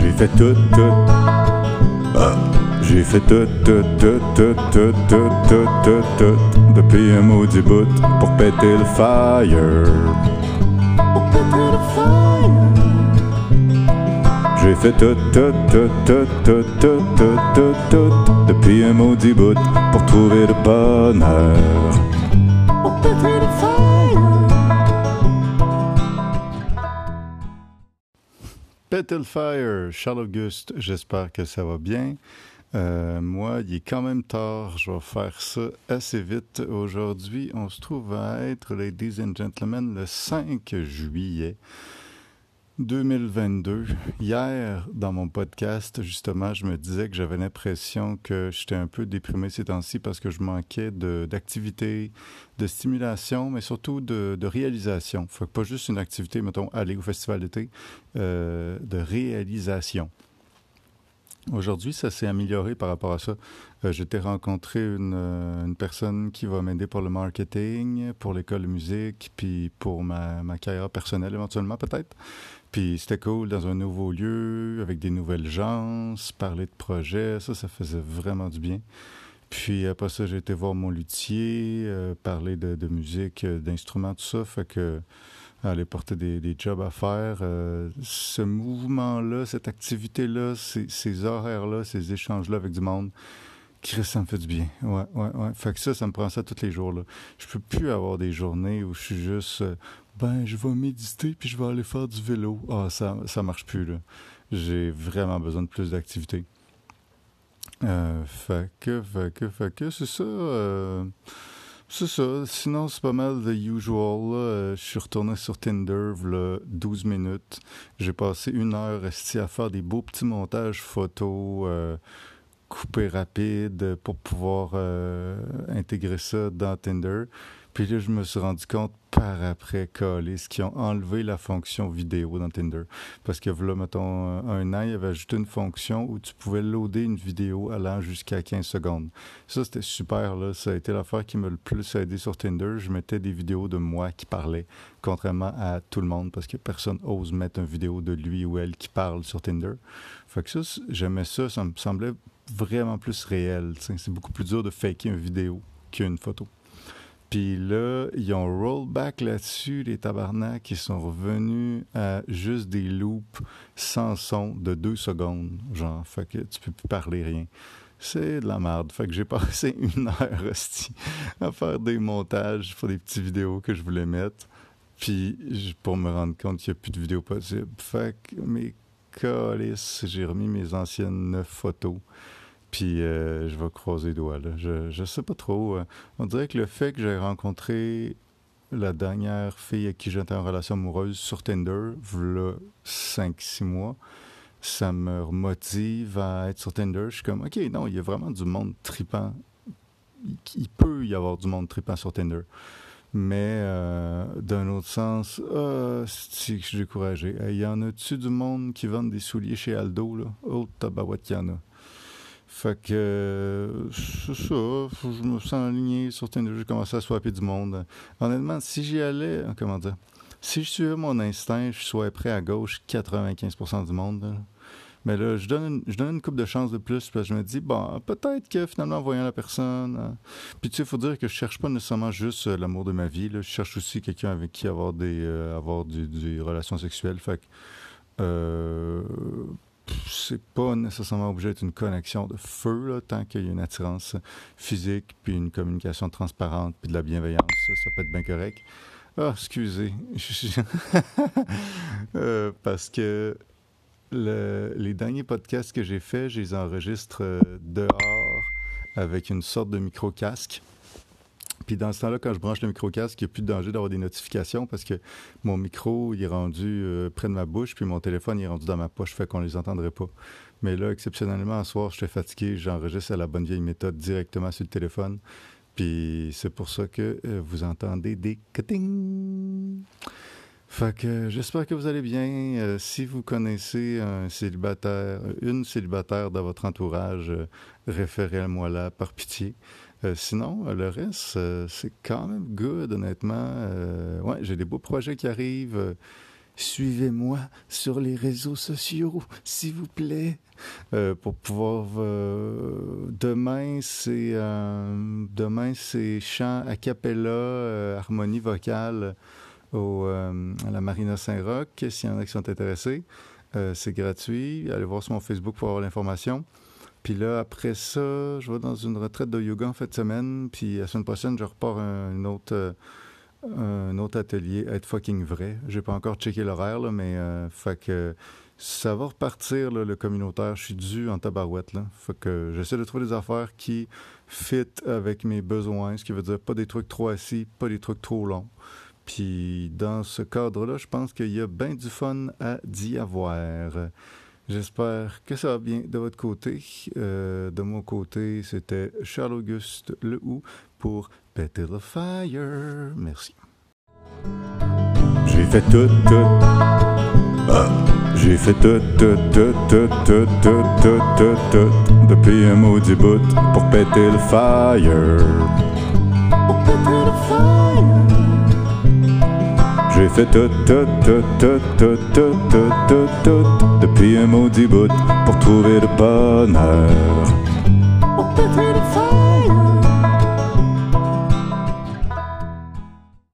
J'ai fait tout, tout. Ah. J'ai fait tout, tout, tout, tout, tout, tout, tout, tout, tout, depuis un maudit bout pour péter le fire. Pour péter le fire. J'ai fait tout, tout, tout, tout, tout, tout, tout, tout, tout, depuis un maudit bout pour trouver le bonheur. Fire, Charles Auguste, j'espère que ça va bien. Euh, moi, il est quand même tard. Je vais faire ça assez vite. Aujourd'hui, on se trouve à être, ladies and gentlemen, le 5 juillet 2022. Hier, dans mon podcast, justement, je me disais que j'avais l'impression que j'étais un peu déprimé ces temps-ci parce que je manquais d'activité, de, stimulation, mais surtout de, réalisation. Faut pas juste une activité, mettons, aller au festival d'été, euh, de réalisation. Aujourd'hui, ça s'est amélioré par rapport à ça. Euh, J'étais rencontré une, euh, une, personne qui va m'aider pour le marketing, pour l'école de musique, puis pour ma, carrière personnelle éventuellement peut-être. Puis c'était cool dans un nouveau lieu, avec des nouvelles gens, parler de projets, ça, ça faisait vraiment du bien. Puis après ça, j'ai été voir mon luthier, euh, parler de, de musique, d'instruments, tout ça. Fait que aller porter des, jobs à faire. Euh, ce mouvement-là, cette activité-là, ces, horaires-là, ces échanges-là avec du monde, Chris, ça me fait du bien. Ouais, ouais, ouais. Fait que ça, ça me prend ça tous les jours. Là. Je peux plus avoir des journées où je suis juste, euh, ben, je vais méditer puis je vais aller faire du vélo. Ah, ça, ça marche plus, là. J'ai vraiment besoin de plus d'activité. Euh, fait que, fait que, fait que, c'est ça. Euh, c'est ça. Sinon, c'est pas mal the usual. Euh, je suis retourné sur Tinder, là, 12 minutes. J'ai passé une heure à faire des beaux petits montages photos euh, coupés rapides pour pouvoir euh, intégrer ça dans Tinder. Puis là, je me suis rendu compte par après, ce qui ont enlevé la fonction vidéo dans Tinder. Parce que là, mettons, un an, il y avait ajouté une fonction où tu pouvais loader une vidéo allant jusqu'à 15 secondes. Ça, c'était super, là. Ça a été l'affaire qui m'a le plus aidé sur Tinder. Je mettais des vidéos de moi qui parlais, contrairement à tout le monde, parce que personne ose mettre une vidéo de lui ou elle qui parle sur Tinder. Fait que ça, j'aimais ça. Ça me semblait vraiment plus réel. C'est beaucoup plus dur de faker une vidéo qu'une photo. Puis là, ils ont rollback là-dessus, les tabarnaks, qui sont revenus à juste des loops sans son de deux secondes, genre. Fait tu peux plus parler rien. C'est de la merde. Fait que j'ai passé une heure aussi à faire des montages pour des petites vidéos que je voulais mettre. Puis pour me rendre compte qu'il n'y a plus de vidéos possibles. Fait que mes calices, j'ai remis mes anciennes photos. Puis euh, je vais croiser les doigts. Là. Je, je sais pas trop. Euh, on dirait que le fait que j'ai rencontré la dernière fille avec qui j'étais en relation amoureuse sur Tinder, voilà 5-6 mois, ça me motive à être sur Tinder. Je suis comme, OK, non, il y a vraiment du monde tripant. Il, peut y avoir du monde tripant sur Tinder. Mais euh, d'un autre sens, ah, si je suis découragé? Il y en a-tu du monde qui vend des souliers chez Aldo? Là? Oh, tabarouette, y en a. Fait que c'est ça, je me sens aligné sur Tinder, j'ai commencé à swapper du monde. Honnêtement, si j'y allais, hein, comment dire, si je suivais mon instinct, je serais prêt à gauche 95% du monde. Mais là, je donne, une, je donne une coupe de chance de plus, parce que je me dis, bon, peut-être que finalement, en voyant la personne. Hein. Puis tu sais, il faut dire que je cherche pas nécessairement juste euh, l'amour de ma vie. Là. Je cherche aussi quelqu'un avec qui avoir des, euh, avoir des, relations sexuelles. Fait que. Euh, c'est pas nécessairement obligé d'être une connexion de feu, tant qu'il y a une attirance physique, puis une communication transparente, puis de la bienveillance. Ça, peut être bien correct. Ah, excusez. Euh, parce que les derniers podcasts que j'ai faits, je les enregistre euh, dehors avec une sorte de micro-casque. Puis dans ce temps-là, quand je branche le micro-casque, il n'y a plus de danger d'avoir des notifications parce que mon micro, il est rendu euh, près de ma bouche, puis mon téléphone, il est rendu dans ma poche, fait qu'on ne les entendrait pas. Mais là, exceptionnellement, un soir, j'étais fatigué, j'enregistre à la bonne vieille méthode directement sur le téléphone. Puis c'est pour ça que euh, vous entendez des cutting. Fait que j'espère que vous allez bien. Euh, si vous connaissez un célibataire, une célibataire dans votre entourage, référez-moi là par pitié. Euh, sinon, euh, le reste, euh, c'est quand même good, honnêtement. j'ai des beaux projets qui arrivent. suivez-moi sur les réseaux sociaux, s'il vous plaît. Pour pouvoir. Demain, c'est demain c'est chant a cappella, harmonie vocale au, à la Marina Saint-Roch. S'il y en a qui sont intéressés, c'est gratuit. Allez voir sur mon Facebook pour avoir l'information. Puis là, après ça, je vais dans une retraite de yoga en fin de semaine. Puis la semaine prochaine, je repars un, autre, un autre atelier, être fucking vrai. J'ai pas encore checké l'horaire, mais fait que ça va repartir, le communautaire. Je suis dû en tabarouette. Là. Fait que j'essaie de trouver des affaires qui fit avec mes besoins, ce qui veut dire pas des trucs trop assis, pas des trucs trop longs. Puis dans ce cadre-là, je pense qu'il y a bien du fun à d'y avoir. J'espère que ça va bien de votre côté. Euh, de mon côté, c'était Charles-Auguste Lehou pour Péter le Fire. Merci. J'ai fait tout, tout. Ah. J'ai fait tout, tout, tout, tout, tout, tout, tout, tout, tout, depuis un maudit bout pour péter le fire. Fait tout, tout, tout, tout, tout, tout, tout, tout, tout, depuis un maudit bout pour trouver le bonheur.